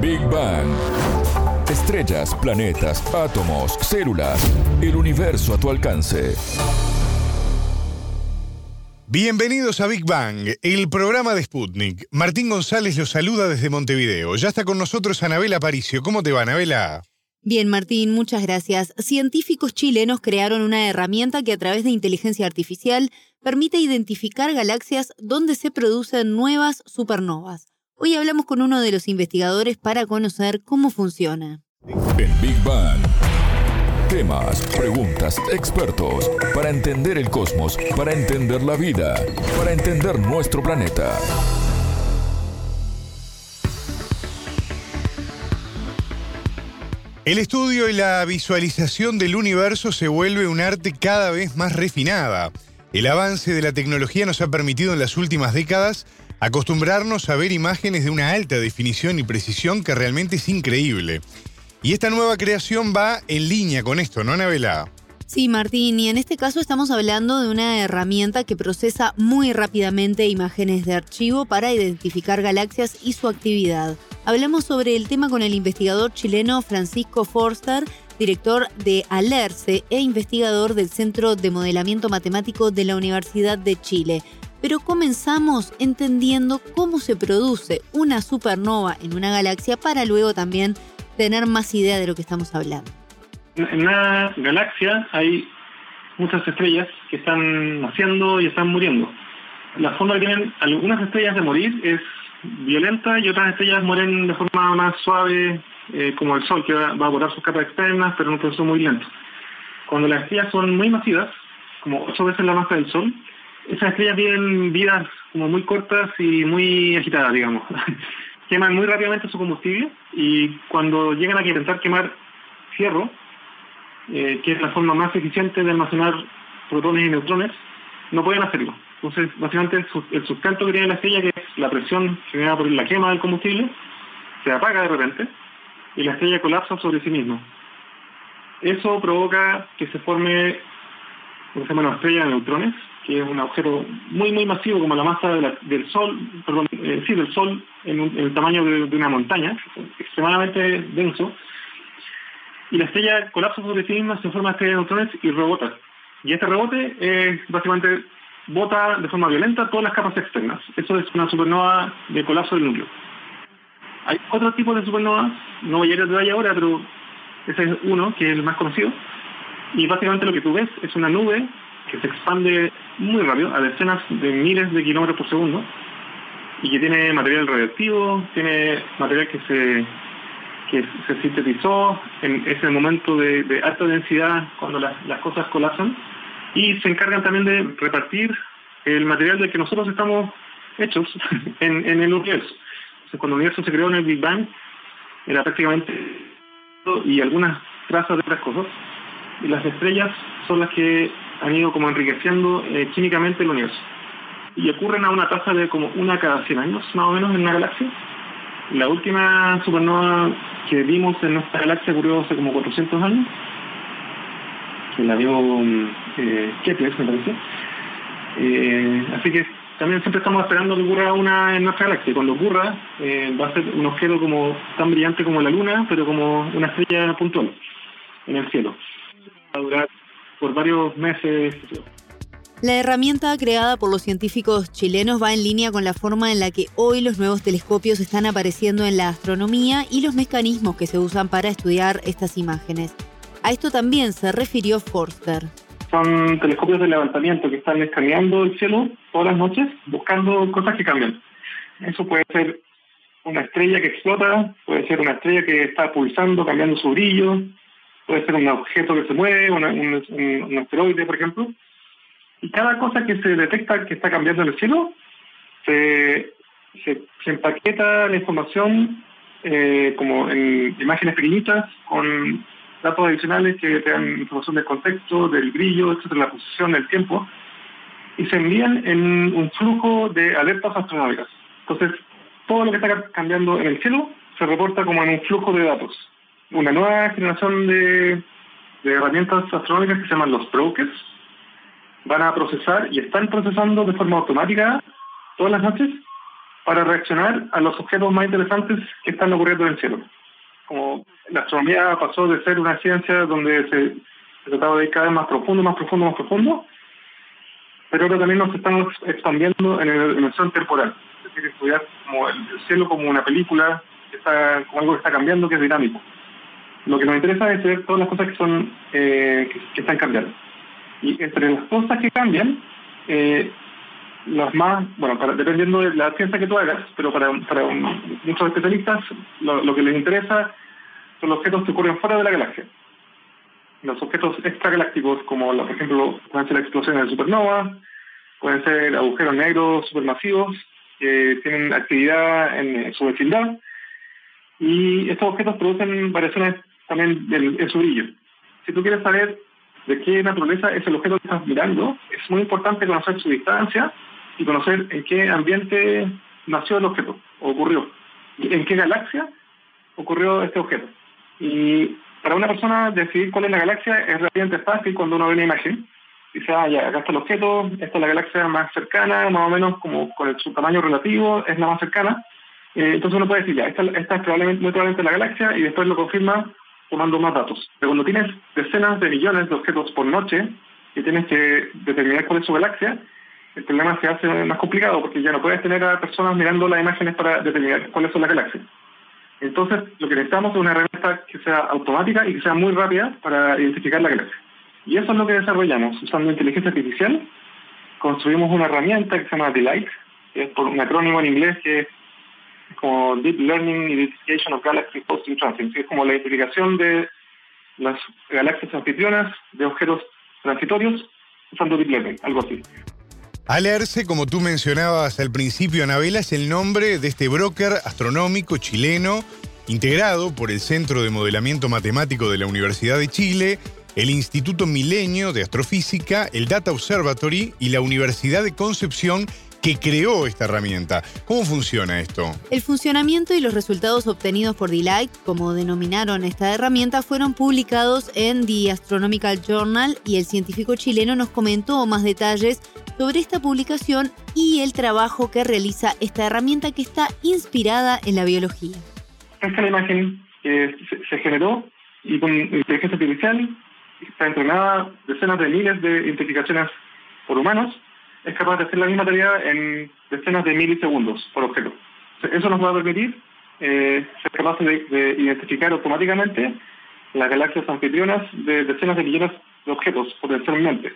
Big Bang. Estrellas, planetas, átomos, células, el universo a tu alcance. Bienvenidos a Big Bang, el programa de Sputnik. Martín González los saluda desde Montevideo. Ya está con nosotros Anabela Aparicio. ¿Cómo te va, Anabela? Bien, Martín, muchas gracias. Científicos chilenos crearon una herramienta que a través de inteligencia artificial permite identificar galaxias donde se producen nuevas supernovas. Hoy hablamos con uno de los investigadores para conocer cómo funciona. En Big Bang. Temas, preguntas, expertos, para entender el cosmos, para entender la vida, para entender nuestro planeta. El estudio y la visualización del universo se vuelve un arte cada vez más refinada. El avance de la tecnología nos ha permitido en las últimas décadas acostumbrarnos a ver imágenes de una alta definición y precisión que realmente es increíble. Y esta nueva creación va en línea con esto, ¿no, Anabela? Sí, Martín, y en este caso estamos hablando de una herramienta que procesa muy rápidamente imágenes de archivo para identificar galaxias y su actividad. Hablamos sobre el tema con el investigador chileno Francisco Forster, director de ALERCE e investigador del Centro de Modelamiento Matemático de la Universidad de Chile. Pero comenzamos entendiendo cómo se produce una supernova en una galaxia para luego también tener más idea de lo que estamos hablando en una galaxia hay muchas estrellas que están naciendo y están muriendo. La forma que tienen algunas estrellas de morir es violenta y otras estrellas mueren de forma más suave, eh, como el Sol, que va, a borrar sus capas externas, pero en un proceso muy lento. Cuando las estrellas son muy masivas, como ocho veces la masa del Sol, esas estrellas viven vidas como muy cortas y muy agitadas, digamos. Queman muy rápidamente su combustible y cuando llegan a intentar quemar fierro, eh, que es la forma más eficiente de almacenar protones y neutrones, no pueden hacerlo. Entonces, básicamente el, sustento que tiene la estrella, que es la presión generada por la quema del combustible, se apaga de repente y la estrella colapsa sobre sí misma. Eso provoca que se forme lo que una estrella de neutrones, que es un objeto muy, muy masivo como la masa del Sol, perdón, eh, sí, del Sol en, el tamaño de, de, una montaña, extremadamente denso, y la estrella colapsa sobre sí misma, se forma estrella de neutrones y rebota. Y este rebote eh, básicamente bota de forma violenta todas las capas externas. Eso es una supernova de colapso del núcleo. Hay otro tipo de supernovas, no voy a ir a detalle ahora, pero ese es uno, que es el más conocido. Y básicamente lo que tú ves es una nube que se expande muy rápido, a decenas de miles de kilómetros por segundo, y que tiene material radioactivo, tiene material que se que se sintetizó en ese momento de, alta densidad cuando las, cosas colapsan y se encargan también de repartir el material del que nosotros estamos hechos en, el universo. cuando el universo se creó en el Big Bang, era prácticamente y algunas trazas de otras cosas. Y las estrellas son las que han ido como enriqueciendo eh, químicamente el universo. Y ocurren a una tasa de como una cada 100 años, más o menos, en una galaxia. La última supernova que vimos en nuestra galaxia ocurrió hace como 400 años, que la vio eh, Kepler, me parece. Eh, así que también siempre estamos esperando que ocurra una en nuestra galaxia. Cuando ocurra, eh, va a ser un objeto como tan brillante como la Luna, pero como una estrella puntual en el cielo. Va a durar por varios meses. La herramienta creada por los científicos chilenos va en línea con la forma en la que hoy los nuevos telescopios están apareciendo en la astronomía y los mecanismos que se usan para estudiar estas imágenes. A esto también se refirió Forster. Son telescopios de levantamiento que están escaneando el cielo todas las noches buscando cosas que cambian. Eso puede ser una estrella que explota, puede ser una estrella que está pulsando, cambiando su brillo, puede ser un objeto que se mueve, un asteroide, por ejemplo y cada cosa que se detecta que está cambiando en el cielo, se, se, empaqueta la información eh, como en imágenes pequeñitas con datos adicionales que te dan información del contexto, del brillo, etcétera, la posición, el tiempo, y se envían en un flujo de alertas astronómicas. Entonces, todo lo que está cambiando en el cielo se reporta como en un flujo de datos. Una nueva generación de, herramientas astronómicas que se llaman los brokers, van a procesar y están procesando de forma automática todas las noches para reaccionar a los objetos más interesantes que están ocurriendo en el cielo. Como la astronomía pasó de ser una ciencia donde se, trataba de ir cada vez más profundo, más profundo, más profundo, pero ahora también nos estamos expandiendo en el dimensión temporal, es decir, estudiar como el, cielo como una película, está, como algo que está cambiando, que es dinámico. Lo que nos interesa es ver todas las cosas que son eh, que, están cambiando. Y entre las cosas que cambian, eh, las más, bueno, dependiendo de la ciencia que tú hagas, pero para, para muchos especialistas lo, que les interesa son los objetos que ocurren fuera de la galaxia. Los objetos extragalácticos, como por ejemplo pueden ser explosiones de supernova, pueden ser agujeros negros supermasivos, que tienen actividad en su vecindad, y estos objetos producen variaciones también su brillo. Si tú quieres saber de qué naturaleza es el objeto que estás mirando, es muy importante conocer su distancia y conocer en qué ambiente nació el objeto, o ocurrió, en qué galaxia ocurrió este objeto. Y para una persona decidir cuál es la galaxia es realmente fácil cuando uno ve una imagen. Dice, ah, ya, acá está el objeto, esta es la galaxia más cercana, más o menos como con su tamaño relativo, es la más cercana. Eh, entonces uno puede decir, ya, esta, esta es probablemente, muy probablemente la galaxia y después lo confirma tomando más datos. Pero cuando tienes decenas de millones de objetos por noche y tienes que determinar cuál es su galaxia, el problema se hace más complicado porque ya no puedes tener a personas mirando las imágenes para determinar cuáles son las galaxias. Entonces, lo que necesitamos es una herramienta que sea automática y que sea muy rápida para identificar la galaxia. Y eso es lo que desarrollamos. Usando inteligencia artificial, construimos una herramienta que se llama Delight, que es por un acrónimo en inglés que como Deep Learning Identification of Galaxy Posting Transit, que es como la identificación de las galaxias anfitrionas de objetos transitorios usando Deep Learning, algo así. Alerce, como tú mencionabas al principio, Anabela, es el nombre de este broker astronómico chileno integrado por el Centro de Modelamiento Matemático de la Universidad de Chile, el Instituto Milenio de Astrofísica, el Data Observatory y la Universidad de Concepción que creó esta herramienta. ¿Cómo funciona esto? El funcionamiento y los resultados obtenidos por Delight, como denominaron esta herramienta, fueron publicados en The Astronomical Journal y el científico chileno nos comentó más detalles sobre esta publicación y el trabajo que realiza esta herramienta que está inspirada en la biología. Esta es la imagen que se generó y con inteligencia artificial está entrenada decenas de miles de identificaciones por humanos es capaz de hacer la misma tarea en decenas de milisegundos por objeto. Eso nos va a permitir eh, ser capaces de, identificar automáticamente las galaxias anfitrionas de decenas de millones de objetos potencialmente.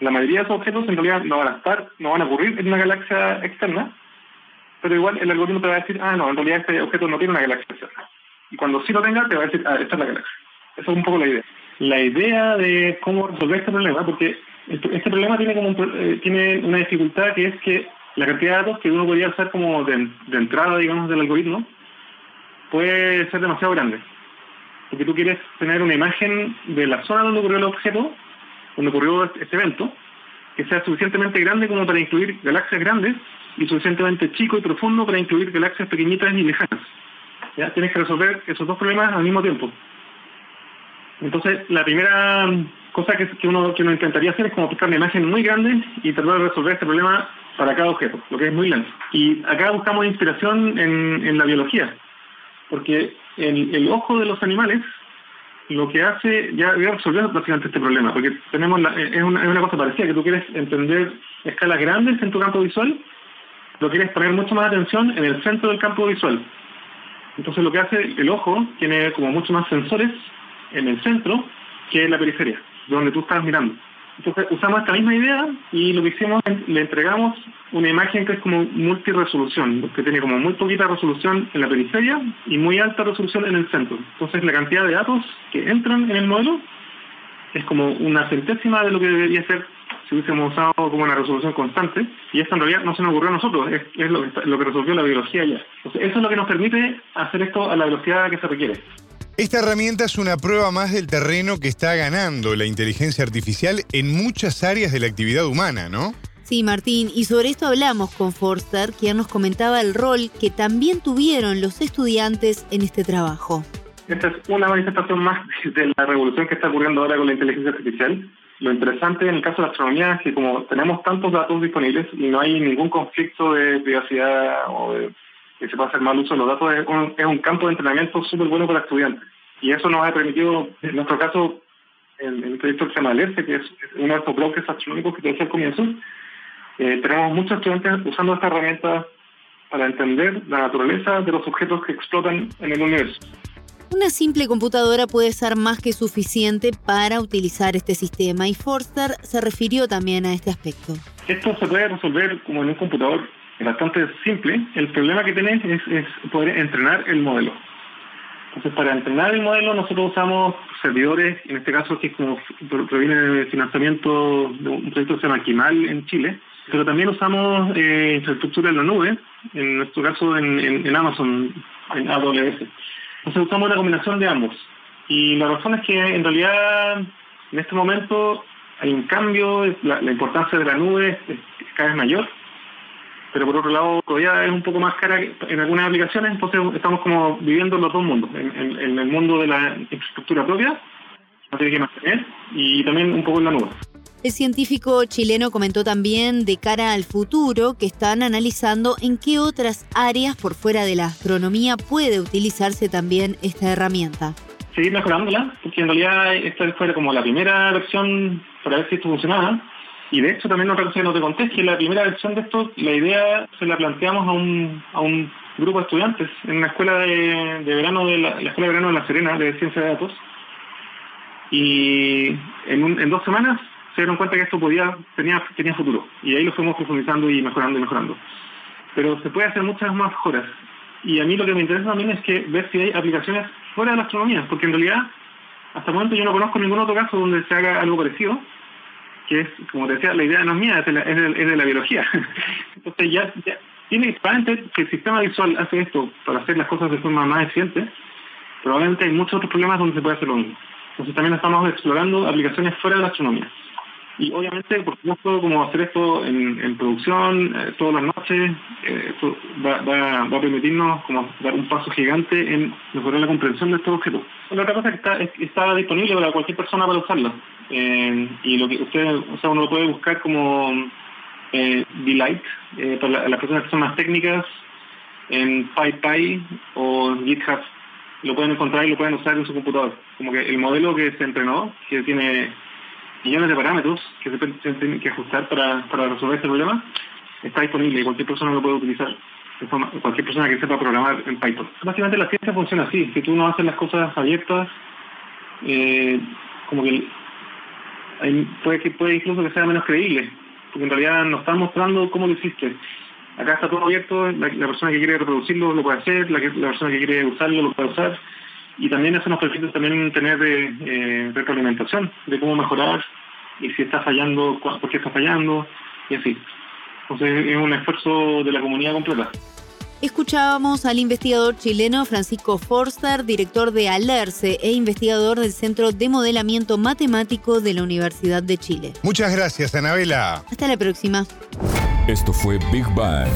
La mayoría de esos objetos en realidad no van a estar, no van a ocurrir en una galaxia externa, pero igual el algoritmo te va a decir, ah, no, en realidad este objeto no tiene una galaxia externa. Y cuando sí lo tenga, te va a decir, ah, esta es la galaxia. Esa es un poco la idea. La idea de cómo resolver este problema, porque este problema tiene como eh, tiene una dificultad que es que la cantidad de datos que uno podría usar como de, entrada, digamos, del algoritmo puede ser demasiado grande. Porque tú quieres tener una imagen de la zona donde ocurrió el objeto, donde ocurrió este evento, que sea suficientemente grande como para incluir galaxias grandes y suficientemente chico y profundo para incluir galaxias pequeñitas y lejanas. ¿Ya? Tienes que resolver esos dos problemas al mismo tiempo. Entonces, la primera cosa que, uno, que uno intentaría hacer es como buscar una imagen muy grande y tratar de resolver este problema para cada objeto, lo que es muy lento. Y acá buscamos inspiración en, en la biología, porque el, ojo de los animales lo que hace, ya, ya resolvió básicamente este problema, porque tenemos es, una, es una cosa parecida, que tú quieres entender escalas grandes en tu campo visual, lo quieres poner mucho más atención en el centro del campo visual. Entonces lo que hace el ojo tiene como mucho más sensores en el centro que en la periferia donde tú estás mirando. Entonces usamos esta misma idea y lo que hicimos es le entregamos una imagen que es como multiresolución, que tiene como muy poquita resolución en la periferia y muy alta resolución en el centro. Entonces la cantidad de datos que entran en el modelo es como una centésima de lo que debería ser si hubiésemos usado como una resolución constante, y esto en realidad no se nos ocurrió a nosotros, es, lo, que, lo que resolvió la biología ya. Entonces, eso es lo que nos permite hacer esto a la velocidad que se requiere. Esta herramienta es una prueba más del terreno que está ganando la inteligencia artificial en muchas áreas de la actividad humana, ¿no? Sí, Martín, y sobre esto hablamos con Forster, quien nos comentaba el rol que también tuvieron los estudiantes en este trabajo. Esta es una manifestación más de la revolución que está ocurriendo ahora con la inteligencia artificial. lo interesante en el caso de la astronomía es que como tenemos tantos datos disponibles y no hay ningún conflicto de privacidad o de que se pueda hacer mal uso de los datos, es un, es un campo de entrenamiento súper bueno para estudiantes. Y eso nos ha permitido, en nuestro caso, en, el proyecto que se llama ALERCE, que es uno de estos bloques astronómicos que te decía al comienzo, eh, tenemos muchos estudiantes usando esta herramienta para entender la naturaleza de los objetos que explotan en el universo. Una simple computadora puede ser más que suficiente para utilizar este sistema y Forster se refirió también a este aspecto. Esto se puede resolver como en un computador bastante simple. El problema que tenés es, es poder entrenar el modelo. Entonces, para entrenar el modelo nosotros usamos servidores, en este caso que como proviene de financiamiento de un proyecto que se llama Quimal en Chile, pero también usamos eh, infraestructura en la nube, en nuestro caso en, en, Amazon, en AWS. Entonces usamos una combinación de ambos. Y la razón es que en realidad en este momento hay un cambio, la, importancia de la nube es, cada vez mayor, pero por otro lado todavía es un poco más cara en algunas aplicaciones, entonces estamos como viviendo en los dos mundos, en, en el mundo de la infraestructura propia, no tiene que mantener, y también un poco en la nube. El científico chileno comentó también de cara al futuro que están analizando en qué otras áreas por fuera de la astronomía puede utilizarse también esta herramienta. Seguir mejorándola, porque en realidad esta fue como la primera versión para ver si esto funcionaba. Y de hecho también otra cosa que no te conté es que la primera versión de esto, la idea se la planteamos a un, a un grupo de estudiantes en una escuela de, verano de la, Escuela de Verano de La Serena de Ciencia de Datos. Y en, en dos semanas se dieron cuenta que esto podía tenía tenía futuro y ahí lo fuimos profundizando y mejorando y mejorando. Pero se puede hacer muchas más mejoras. Y a mí lo que me interesa también es que ver si hay aplicaciones fuera de la astronomía, porque en realidad hasta el momento yo no conozco ningún otro caso donde se haga algo parecido, que es, como te decía, la idea no es mía, es de la, es de, la biología. Entonces ya, ya tiene probablemente que el sistema visual hace esto para hacer las cosas de forma más eficiente, probablemente hay muchos otros problemas donde se puede hacer lo mismo. Entonces también estamos explorando aplicaciones fuera de la astronomía. Y obviamente, por supuesto, como hacer esto en, producción eh, todas las noches, eh, va, a permitirnos como dar un paso gigante en mejorar la comprensión de estos objetos. La otra cosa que está, está disponible para cualquier persona para usarlo. Eh, y lo que usted, o sea, uno lo puede buscar como eh, Delight, para las personas que son más técnicas, en PyPy o GitHub lo pueden encontrar y lo pueden usar en su computador. Como que el modelo que se entrenó, que tiene millones de parámetros que se, tienen que ajustar para, para resolver este problema, está disponible y cualquier persona lo puede utilizar. cualquier persona que sepa programar en Python. Básicamente la ciencia funciona así, si tú no haces las cosas abiertas, eh, como que puede que puede incluso que sea menos creíble, porque en realidad nos están mostrando cómo lo hiciste. Acá está todo abierto, la, persona que quiere reproducirlo lo puede hacer, la, la persona que quiere usarlo lo puede usar y también eso nos permite también tener eh, retroalimentación de cómo mejorar y si está fallando, por qué está fallando y así. Entonces es un esfuerzo de la comunidad completa. Escuchábamos al investigador chileno Francisco Forster, director de ALERCE e investigador del Centro de Modelamiento Matemático de la Universidad de Chile. Muchas gracias, Anabela. Hasta la próxima. Esto fue Big Bang